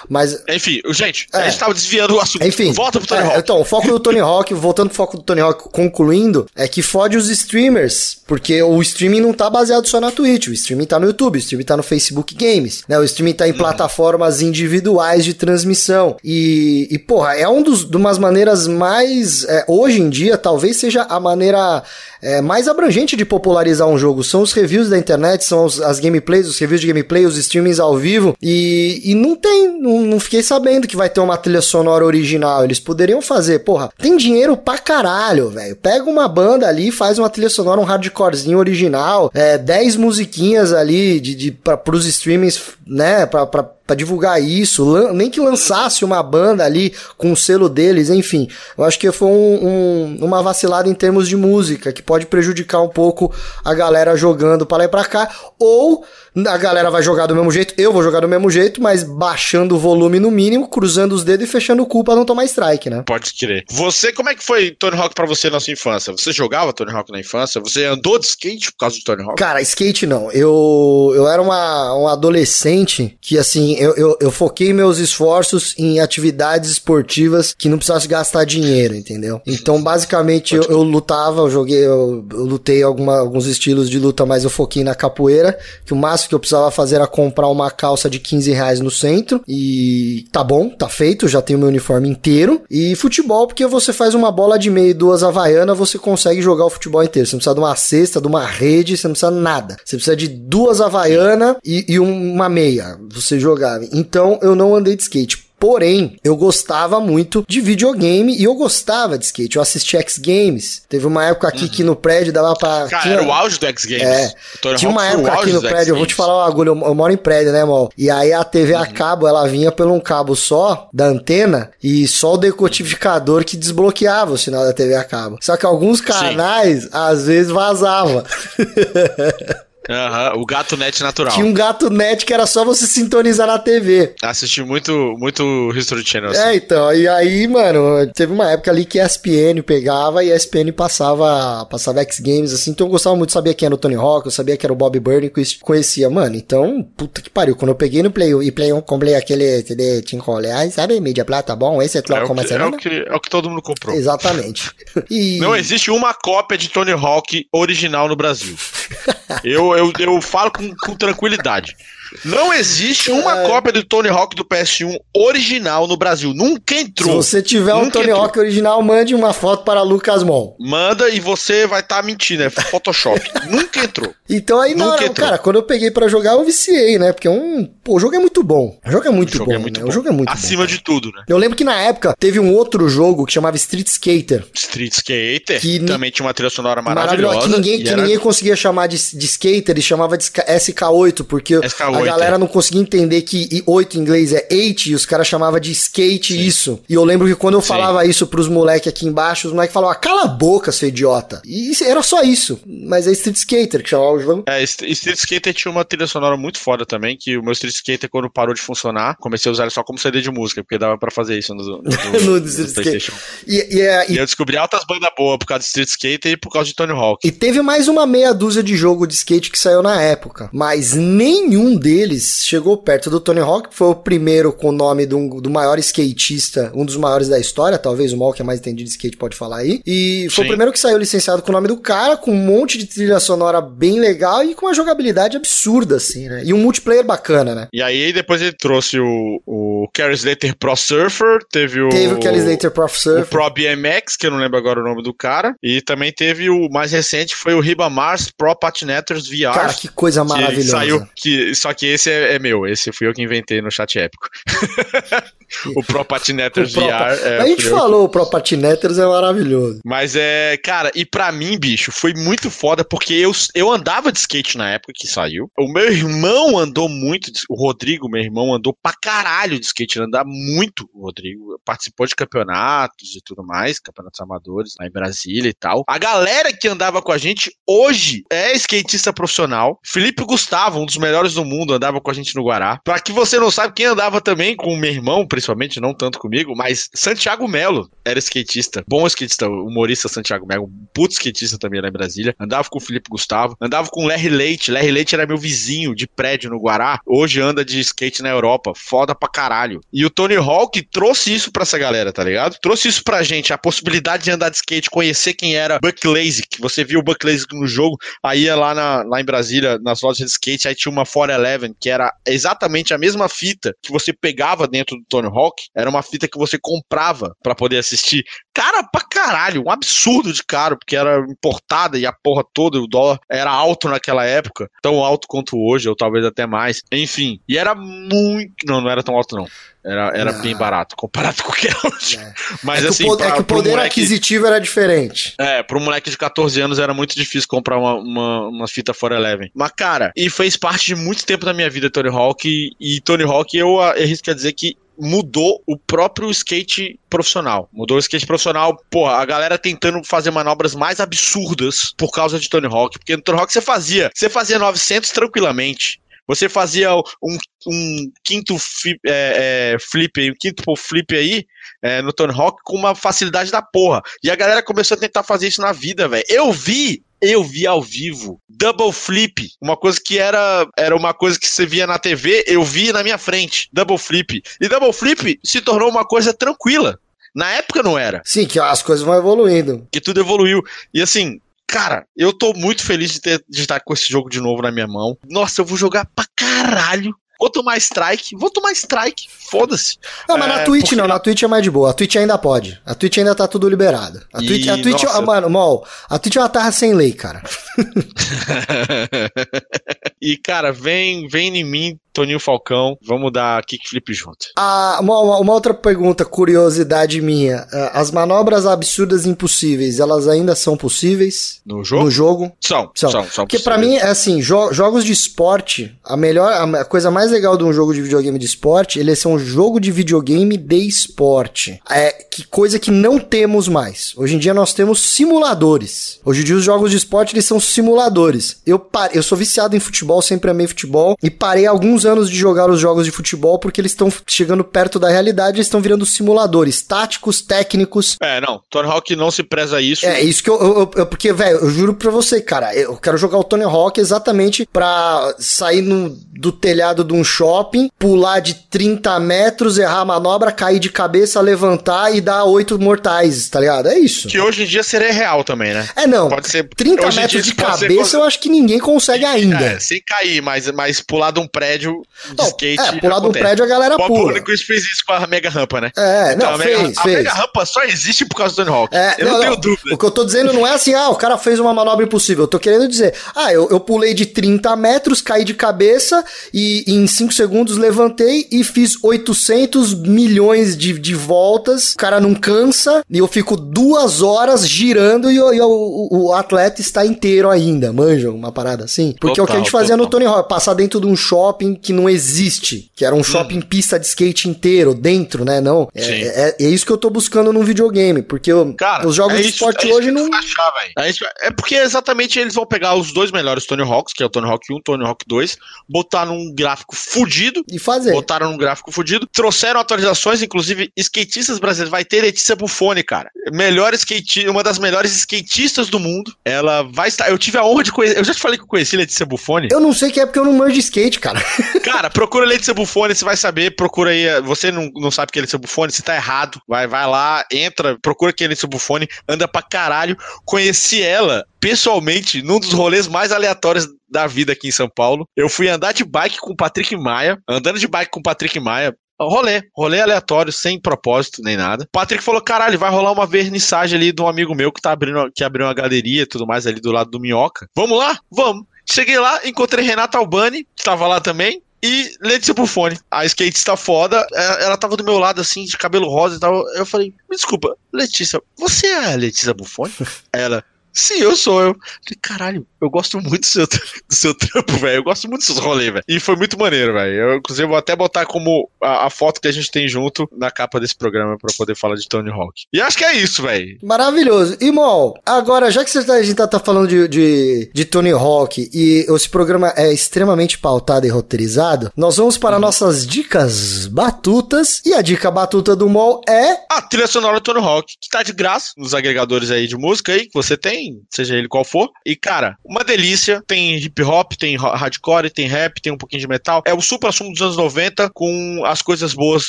Mas. Enfim, gente, é, a gente tava desviando o assunto. Enfim, volta pro Tony é, Hawk. Então, o foco do Tony Hawk, voltando pro foco do Tony Hawk, concluindo, é que fode os streamers, porque o streaming não tá baseado só na Twitch, o streaming tá no YouTube, o streaming tá no Facebook Games, né? O streaming tá em plataformas individuais de transmissão. E, e porra, é um dos, de umas maneiras mais. É, hoje em dia, talvez seja a maneira é, mais abrangente de popularizar um jogo. São os reviews da internet, são os, as gameplays, os reviews de gameplay, os streamings ao vivo. E, e não tem, não, não, fiquei sabendo que vai ter uma trilha sonora original. Eles poderiam fazer, porra, tem dinheiro pra caralho, velho. Pega uma banda ali, faz uma trilha sonora, um hardcorezinho original, é, 10 musiquinhas ali de, de, pra, pros streamings, né, pra, pra para divulgar isso, nem que lançasse uma banda ali com o selo deles, enfim. Eu acho que foi um, um, uma vacilada em termos de música, que pode prejudicar um pouco a galera jogando para lá e pra cá, ou a galera vai jogar do mesmo jeito, eu vou jogar do mesmo jeito, mas baixando o volume no mínimo, cruzando os dedos e fechando o cu pra não tomar strike, né? Pode crer. Você, como é que foi Tony Hawk pra você na sua infância? Você jogava Tony Hawk na infância? Você andou de skate por causa do Tony Hawk? Cara, skate não. Eu, eu era uma, um adolescente que, assim, eu, eu, eu foquei meus esforços em atividades esportivas que não precisasse gastar dinheiro, entendeu? Então, basicamente, eu, eu, lutava, eu joguei, eu, eu lutei alguma, alguns estilos de luta, mas eu foquei na capoeira, que o máximo que eu precisava fazer era comprar uma calça de 15 reais no centro. E tá bom, tá feito, já tenho meu uniforme inteiro. E futebol, porque você faz uma bola de meio e duas havaianas, você consegue jogar o futebol inteiro. Você não precisa de uma cesta, de uma rede, você não precisa nada. Você precisa de duas havaianas e, e uma meia. Você jogava. Então eu não andei de skate. Porém, eu gostava muito de videogame e eu gostava de skate. Eu assisti X Games. Teve uma época aqui uhum. que no prédio dava pra. Cara, tinha... era o auge do X Games. É. Tinha uma época aqui no prédio, eu vou te falar o agulho, eu, eu, moro em prédio, né, mal? E aí a TV uhum. a cabo, ela vinha por um cabo só da antena e só o decodificador que desbloqueava o sinal da TV a cabo. Só que alguns canais, Sim. às vezes, vazava. <laughs> Uhum, o gato net natural. Tinha um gato net que era só você sintonizar na TV. Assisti muito, muito History Channel. Assim. É, então, e aí, mano, teve uma época ali que a ESPN pegava e a ESPN passava, passava X Games, assim, então eu gostava muito, sabia quem era o Tony Hawk, eu sabia que era o Bob Burney, conhecia, mano, então, puta que pariu, quando eu peguei no Play e Play 1, comprei aquele CD Tinko Reais, sabe, mídia plata, bom, esse é, é, o que, é, o que, é o que todo mundo comprou. Exatamente. <laughs> E... Não existe uma cópia de Tony Hawk original no Brasil. <laughs> eu, eu, eu falo com, com tranquilidade. Não existe uma é... cópia do Tony Hawk do PS1 original no Brasil. Nunca entrou. Se você tiver um Tony entrou. Hawk original, mande uma foto para Lucas Mon. Manda e você vai estar tá mentindo, é Photoshop. <laughs> Nunca entrou. Então aí, não, não cara, quando eu peguei para jogar, eu viciei, né? Porque é um. Pô, o jogo é muito bom. O jogo é muito, jogo é bom, é muito né? bom. O jogo é muito Acima bom, de tudo, né? Eu lembro que na época teve um outro jogo que chamava Street Skater. Street Skater, que também tinha uma trilha sonora maravilhosa. que ninguém, que era... ninguém conseguia chamar de, de skater e chamava de SK8, porque SK8, a galera não conseguia entender que 8 em inglês é 8 e os caras chamavam de skate Sim. isso. E eu lembro que quando eu Sim. falava isso pros moleques aqui embaixo, os moleques falavam, cala a boca, seu idiota. E era só isso. Mas é Street Skater que chamava o jogo. É, Street Skater tinha uma trilha sonora muito foda também, que o meu Street Skater, quando parou de funcionar, comecei a usar ele só como CD de música, porque dava pra fazer isso no, no, <laughs> no, no Street Playstation. E, e, é, e, e, eu descobri altas bandas boas por causa de Street Skater e por causa de Tony Hawk. E teve mais uma meia dúzia de jogo de skate que saiu na época, mas nenhum deles chegou perto do Tony Hawk, foi o primeiro com o nome do, do maior skatista, um dos maiores da história, talvez o mal que é mais entendido de skate pode falar aí. E foi Sim. o primeiro que saiu licenciado com o nome do cara, com um monte de trilha sonora bem legal e com uma jogabilidade absurda, assim, né? E um multiplayer bacana, né? E aí depois ele trouxe o, o Carrie Slater Pro Surfer, teve o. Teve o Carrie Slater Pro Surfer. O Pro BMX, que eu não lembro agora o nome do cara. E também teve o mais recente, foi o Riba Mars Pro Patinators VR. Cara, que coisa maravilhosa. Que saiu, que, só que esse é, é meu, esse fui eu que inventei no chat épico. <laughs> o Pro Pro, VR. É, a gente falou, o Pro Patineters é maravilhoso. Mas é, cara, e para mim, bicho, foi muito foda porque eu, eu andava de skate na época que saiu. O meu irmão andou muito, o Rodrigo, meu irmão, andou pra caralho de skate, ele andava muito, o Rodrigo. Participou de campeonatos e tudo mais, campeonatos amadores lá em Brasília e tal. A galera que andava com a gente hoje é skatista profissional. Felipe Gustavo, um dos melhores do mundo, andava com a gente no Guará. Pra que você não sabe, quem andava também com o meu irmão, principalmente, não tanto comigo, mas Santiago Melo era skatista, bom skatista, humorista Santiago Melo, puto skatista também lá em Brasília. Andava com o Felipe Gustavo, andava com o Larry Leite. Larry Leite era meu vizinho de prédio no Guará. Hoje anda de skate na Europa. Foda pra caralho. E o Tony Hawk trouxe isso pra essa galera, tá ligado? Trouxe isso pra gente, a possibilidade de andar de skate, conhecer quem era Buck Lasik. Você viu o Buck Lasik no jogo, aí ia lá, na, lá em Brasília, nas lojas de skate, aí tinha uma 411, que era exatamente a mesma fita que você pegava dentro do Tony Hawk. Era uma fita que você comprava para poder assistir. Cara pra caralho, um absurdo de caro, porque era importada e a porra toda, o dólar era alto naquela época, tão alto quanto hoje, ou talvez até mais. Enfim, e era muito. Não, não era tão alto, não. Era, era bem barato, comparado <laughs> com o que é hoje. É. Mas é assim. Que o, pra, é que o poder moleque, aquisitivo era diferente. É, pro moleque de 14 anos era muito difícil comprar uma, uma, uma fita For Eleven. Mas, cara, e fez parte de muito tempo da minha vida, Tony Hawk. E, e Tony Hawk, eu arrisco a dizer que mudou o próprio skate profissional. Mudou o skate profissional, porra, a galera tentando fazer manobras mais absurdas por causa de Tony Hawk, porque no Tony Hawk você fazia, você fazia 900 tranquilamente. Você fazia um, um quinto flip, é, é, flip, um quinto flip aí é, no Tony Hawk com uma facilidade da porra. E a galera começou a tentar fazer isso na vida, velho. Eu vi eu vi ao vivo. Double flip, uma coisa que era, era uma coisa que você via na TV, eu vi na minha frente. Double flip. E double flip se tornou uma coisa tranquila. Na época não era. Sim, que as coisas vão evoluindo. Que tudo evoluiu. E assim, cara, eu tô muito feliz de, ter, de estar com esse jogo de novo na minha mão. Nossa, eu vou jogar pra caralho. Vou tomar strike, vou tomar strike, foda-se. Não, mas é, na Twitch porque... não, na Twitch é mais de boa. A Twitch ainda pode. A Twitch ainda tá tudo liberado. A Twitch, e, a Twitch nossa... mano, Mol, a Twitch é uma terra sem lei, cara. <laughs> <laughs> e, cara, vem, vem em mim Toninho Falcão, vamos dar kickflip junto. Ah, uma, uma, outra pergunta, curiosidade minha. Ah, as manobras absurdas impossíveis, elas ainda são possíveis? No jogo? No jogo? São, são, são. são Porque para mim, é assim, jo jogos de esporte, a melhor, a coisa mais legal de um jogo de videogame de esporte, ele é um jogo de videogame de esporte. É que coisa que não temos mais. Hoje em dia nós temos simuladores. Hoje em dia os jogos de esporte, eles são simuladores. Eu, eu sou viciado em futebol, sempre amei futebol, e parei alguns anos de jogar os jogos de futebol porque eles estão chegando perto da realidade, eles estão virando simuladores táticos, técnicos. É, não, Tony Hawk não se preza isso. É, isso que eu, eu, eu porque, velho, eu juro pra você, cara, eu quero jogar o Tony Hawk exatamente pra sair no, do telhado de um shopping, pular de 30 metros, errar a manobra, cair de cabeça, levantar e dar oito mortais, tá ligado? É isso. Que hoje em dia seria real também, né? É, não. Pode ser. 30 metros de cabeça ser... eu acho que ninguém consegue ainda. É, sem cair, mas, mas pular de um prédio de não, skate. É, pular de um prédio a galera Bob pula. O Chris fez isso com a mega rampa, né? É, então, não, a mega, fez. A mega rampa só existe por causa do Tony Hawk. É, eu não, não tenho dúvida. O que eu tô dizendo não é assim, ah, o cara fez uma manobra impossível. Eu tô querendo dizer, ah, eu, eu pulei de 30 metros, caí de cabeça e em 5 segundos levantei e fiz 800 milhões de, de voltas. O cara não cansa e eu fico duas horas girando e, e o, o, o, atleta está inteiro ainda. Manjam uma parada assim? Porque total, é o que a gente fazia total. no Tony Hawk, passar dentro de um shopping que não existe, que era um shopping hum. pista de skate inteiro, dentro, né? Não. É, é, é, isso que eu tô buscando num videogame, porque eu, Cara, os jogos é de esporte é hoje não. Achar, é, isso, é porque exatamente eles vão pegar os dois melhores Tony Hawks, que é o Tony Hawk 1 e o Tony Hawk 2, botar num gráfico fudido. E fazer. Botaram num gráfico fudido. Trouxeram atualizações, inclusive, skatistas brasileiros. Vai ter Letícia Buffoni, cara. Melhor skate, uma das melhores skatistas do mundo. Ela vai estar. Eu tive a honra de conhecer. Eu já te falei que eu conheci Letícia Buffoni. Eu não sei que é porque eu não manjo de skate, cara. <laughs> Cara, procura Letícia Buffoni, você vai saber. Procura aí. Você não, não sabe que é Letícia Buffoni, você tá errado. Vai, vai lá, entra, procura que é Letícia Buffoni, anda pra caralho. Conheci ela pessoalmente num dos rolês mais aleatórios da vida aqui em São Paulo. Eu fui andar de bike com o Patrick Maia, andando de bike com o Patrick Maia, rolê, rolê aleatório, sem propósito nem nada. Patrick falou: caralho, vai rolar uma vernissagem ali de um amigo meu que tá abrindo, que abriu uma galeria e tudo mais ali do lado do Minhoca. Vamos lá? Vamos. Cheguei lá, encontrei Renata Albani, que tava lá também, e Letícia Bufone. A skate está foda, é, ela tava do meu lado, assim, de cabelo rosa e tal. Eu falei, me desculpa, Letícia, você é a Letícia Bufone? <laughs> ela, Sim, eu sou eu. Falei, caralho, eu gosto muito do seu, <laughs> do seu trampo, velho. Eu gosto muito dos seus rolês, velho. E foi muito maneiro, velho. Eu, inclusive, vou até botar como a, a, foto que a gente tem junto na capa desse programa pra poder falar de Tony Hawk. E acho que é isso, velho. Maravilhoso. E, Mol, agora, já que você tá, a gente tá, tá falando de, de, de, Tony Hawk e esse programa é extremamente pautado e roteirizado, nós vamos para uhum. nossas dicas batutas. E a dica batuta do Mol é. A trilha sonora do Tony Hawk, que tá de graça nos agregadores aí de música aí que você tem, seja ele qual for. E, cara, uma delícia. Tem hip hop, tem hardcore, tem rap, tem um pouquinho de metal. É o super assunto dos anos 90 com as coisas boas.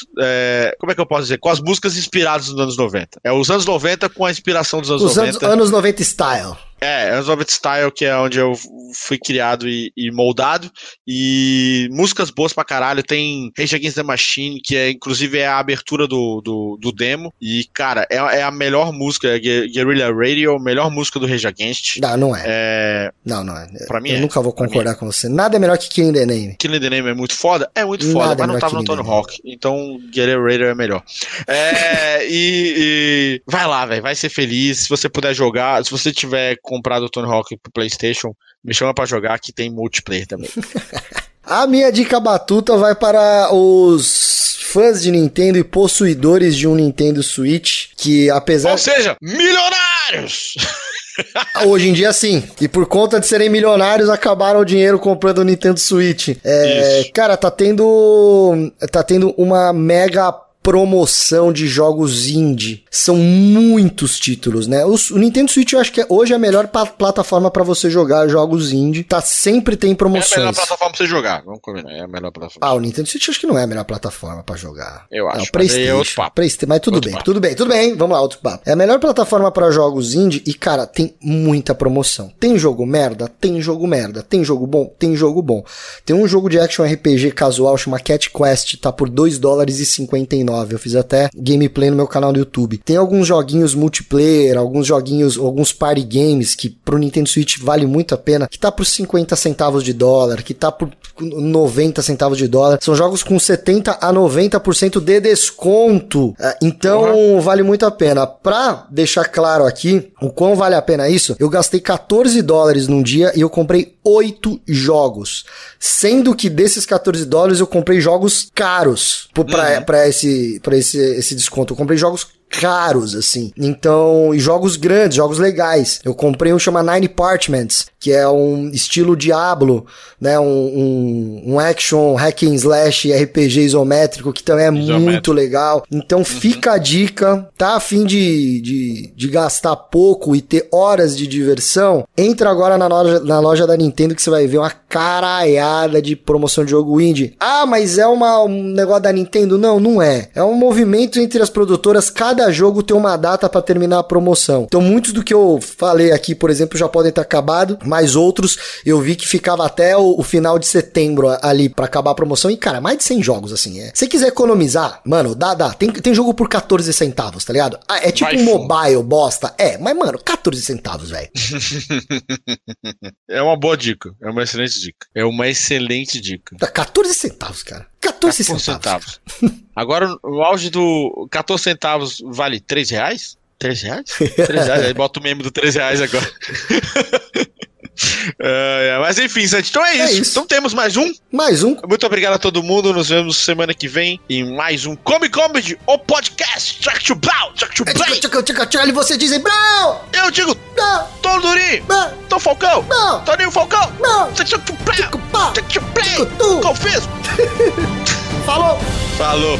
É, como é que eu posso dizer? Com as músicas inspiradas nos anos 90. É os anos 90 com a inspiração dos anos os 90. Os anos 90 style. É, Elizabeth Style, que é onde eu fui criado e, e, moldado. E músicas boas pra caralho. Tem Rage Against the Machine, que é inclusive é a abertura do, do, do demo. E, cara, é, é a melhor música, é Guerrilla Radio, melhor música do Rage Against. Não, não é. é... Não, não é. Pra mim eu é. nunca vou concordar com você. Nada é melhor que Killing the Name. Killing the Name é muito foda? É muito foda, Nada é mas não tava no Tony Hawk. Então, Guerrilla Radio é melhor. É, <laughs> e, e, vai lá, velho. Vai ser feliz. Se você puder jogar, se você tiver comprado o Tony Hawk pro PlayStation, me chama para jogar que tem multiplayer também. <laughs> A minha dica batuta vai para os fãs de Nintendo e possuidores de um Nintendo Switch, que apesar... Ou seja, milionários! <laughs> Hoje em dia, sim. E por conta de serem milionários, acabaram o dinheiro comprando o Nintendo Switch. É, cara, tá tendo. Tá tendo uma mega promoção de jogos indie. São muitos títulos, né? O, o Nintendo Switch eu acho que é, hoje é a melhor plataforma para você jogar jogos indie. Tá sempre tem promoções. É a melhor plataforma pra você jogar, vamos combinar. É a melhor plataforma. Ah, o Nintendo Switch acho que não é a melhor plataforma para jogar. Eu acho. Não, PlayStation. Mas, é PlayStation, mas tudo outro bem, papo. tudo bem, tudo bem. Vamos lá, outro papo. É a melhor plataforma para jogos indie e cara, tem muita promoção. Tem jogo merda, tem jogo merda. Tem jogo bom, tem jogo bom. Tem um jogo de action RPG casual chama Cat Quest, tá por 2 dólares e 59 eu fiz até gameplay no meu canal do YouTube. Tem alguns joguinhos multiplayer, alguns joguinhos, alguns party games que pro Nintendo Switch vale muito a pena, que tá por 50 centavos de dólar, que tá por 90 centavos de dólar. São jogos com 70 a 90% de desconto. É, então uhum. vale muito a pena. Pra deixar claro aqui o quão vale a pena isso, eu gastei 14 dólares num dia e eu comprei 8 jogos. Sendo que desses 14 dólares eu comprei jogos caros pra, uhum. pra, esse, pra esse, esse desconto. Eu comprei jogos caros, assim. Então, e jogos grandes, jogos legais. Eu comprei um chama Nine Parchments, que é um estilo Diablo, né? Um, um, um action hack and slash RPG isométrico, que também é isométrico. muito legal. Então, uhum. fica a dica, tá a fim de, de, de gastar pouco e ter horas de diversão? Entra agora na loja, na loja da Nintendo que você vai ver uma caralhada de promoção de jogo indie. Ah, mas é uma, um negócio da Nintendo? Não, não é. É um movimento entre as produtoras, cada cada jogo tem uma data para terminar a promoção. Então, muitos do que eu falei aqui, por exemplo, já podem ter acabado, mas outros eu vi que ficava até o, o final de setembro ali para acabar a promoção. E, cara, mais de 100 jogos, assim. É. Se quiser economizar, mano, dá, dá. Tem, tem jogo por 14 centavos, tá ligado? Ah, é tipo um mobile bosta. É, mas, mano, 14 centavos, velho. <laughs> é uma boa dica. É uma excelente dica. É uma excelente dica. Tá 14 centavos, cara. 14, 14 centavos. centavos. Agora, o auge do 14 centavos vale 3 reais? 3 reais? <laughs> 3 reais. Aí bota o meme do 3 reais agora. <laughs> Uh, mas enfim, Santi, então é isso. é isso. Então temos mais um. Mais um. Muito obrigado a todo mundo. Nos vemos semana que vem em mais um Come Comedy, o podcast. Tchac to Brown, tchac to play. E você dizem Brown. Eu digo Não. Tom Duri. Não. Tom Falcão. Não. Toninho Falcão. Não. Tchac to Brown. Tchac to play. Confisco. Falou. Falou.